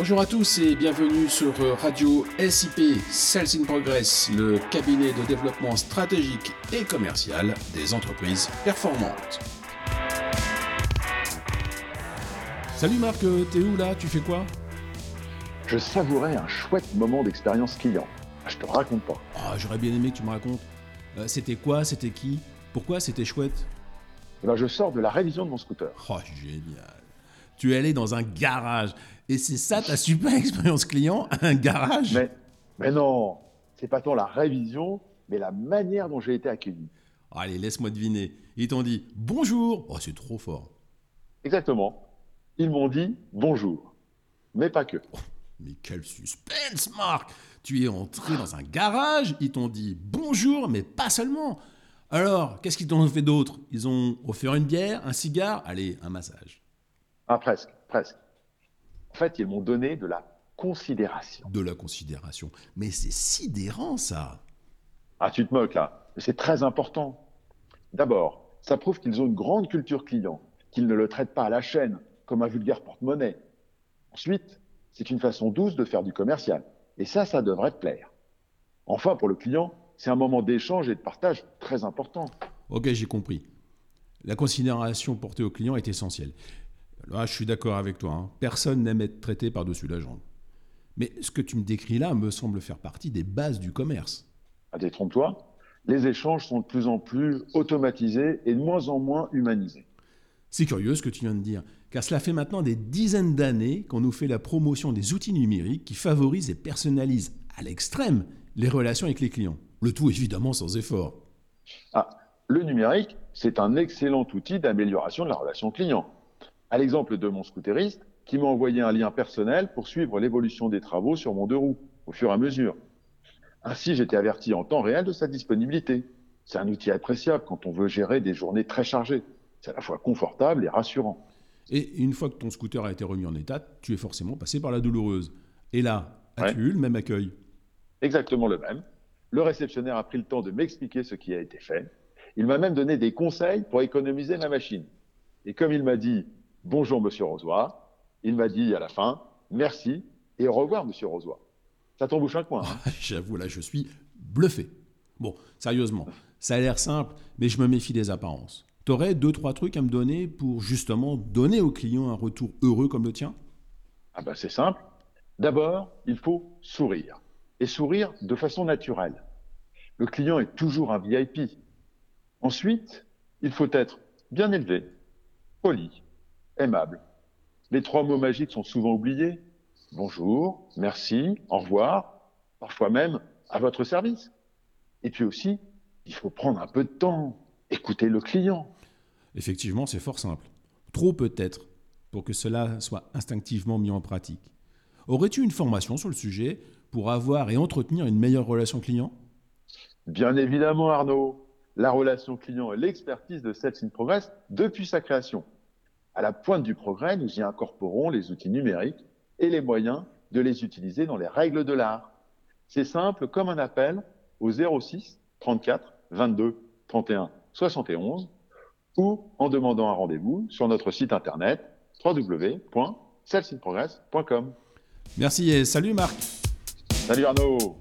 Bonjour à tous et bienvenue sur Radio SIP Sales in Progress, le cabinet de développement stratégique et commercial des entreprises performantes. Salut Marc, t'es où là? Tu fais quoi? Je savourais un chouette moment d'expérience client. Je te raconte pas. Ah, J'aurais bien aimé que tu me racontes. Euh, c'était quoi? C'était qui? Pourquoi c'était chouette? Eh ben, je sors de la révision de mon scooter. Oh, génial. Tu es allé dans un garage. Et c'est ça ta super expérience client Un garage? Mais, mais non, c'est pas tant la révision, mais la manière dont j'ai été accueilli. Allez, laisse-moi deviner. Ils t'ont dit bonjour. Oh, c'est trop fort. Exactement. Ils m'ont dit bonjour. Mais pas que. Mais quel suspense, Marc Tu es entré dans un garage, ils t'ont dit bonjour, mais pas seulement. Alors, qu'est-ce qu'ils t'ont fait d'autre? Ils ont offert une bière, un cigare, allez, un massage. Ah, presque, presque. En fait, ils m'ont donné de la considération. De la considération. Mais c'est sidérant, ça. Ah, tu te moques là. C'est très important. D'abord, ça prouve qu'ils ont une grande culture client, qu'ils ne le traitent pas à la chaîne comme un vulgaire porte-monnaie. Ensuite, c'est une façon douce de faire du commercial. Et ça, ça devrait te plaire. Enfin, pour le client, c'est un moment d'échange et de partage très important. Ok, j'ai compris. La considération portée au client est essentielle. Là, je suis d'accord avec toi. hein. Personne n'aime être traité par-dessus la jambe. Mais ce que tu me décris là me semble faire partie des bases du commerce. Ah, détrompe-toi, les échanges sont de plus en plus automatisés et de moins en moins humanisés. C'est curieux ce que tu viens de dire, car cela fait maintenant des dizaines d'années qu'on nous fait la promotion des outils numériques qui favorisent et personnalisent à l'extrême les relations avec les clients. Le tout évidemment sans effort. Ah, le numérique, c'est un excellent outil d'amélioration de la relation client. À l'exemple de mon scooteriste, qui m'a envoyé un lien personnel pour suivre l'évolution des travaux sur mon deux roues, au fur et à mesure. Ainsi, j'étais averti en temps réel de sa disponibilité. C'est un outil appréciable quand on veut gérer des journées très chargées. C'est à la fois confortable et rassurant. Et une fois que ton scooter a été remis en état, tu es forcément passé par la douloureuse. Et là, as-tu Ouais. eu le même accueil? Exactement le même. Le réceptionnaire a pris le temps de m'expliquer ce qui a été fait. Il m'a même donné des conseils pour économiser ma machine. Et comme il m'a dit bonjour monsieur Rosoy, il m'a dit à la fin merci et au revoir monsieur Rosoy. Ça t'embouche un coin. hein J'avoue, là, je suis bluffé. Bon, sérieusement, ça a l'air simple, mais je me méfie des apparences. T'aurais deux, trois trucs à me donner pour justement donner au client un retour heureux comme le tien? Ah ben, c'est simple. D'abord, il faut sourire. Et sourire de façon naturelle. Le client est toujours un VIP. Ensuite, il faut être bien élevé, poli, aimable. Les trois mots magiques sont souvent oubliés. Bonjour, merci, au revoir, parfois même à votre service. Et puis aussi, il faut prendre un peu de temps, écouter le client. Effectivement, c'est fort simple. Trop peut-être, pour que cela soit instinctivement mis en pratique. Aurais-tu une formation sur le sujet pour avoir et entretenir une meilleure relation client? Bien évidemment, Arnaud, la relation client et l'expertise de Sales in Progress depuis sa création. À la pointe du progrès, nous y incorporons les outils numériques et les moyens de les utiliser dans les règles de l'art. C'est simple comme un appel au 06 34 22 31 71 ou en demandant un rendez-vous sur notre site internet www.salesinprogress.com. Merci et salut Marc Salut Arnaud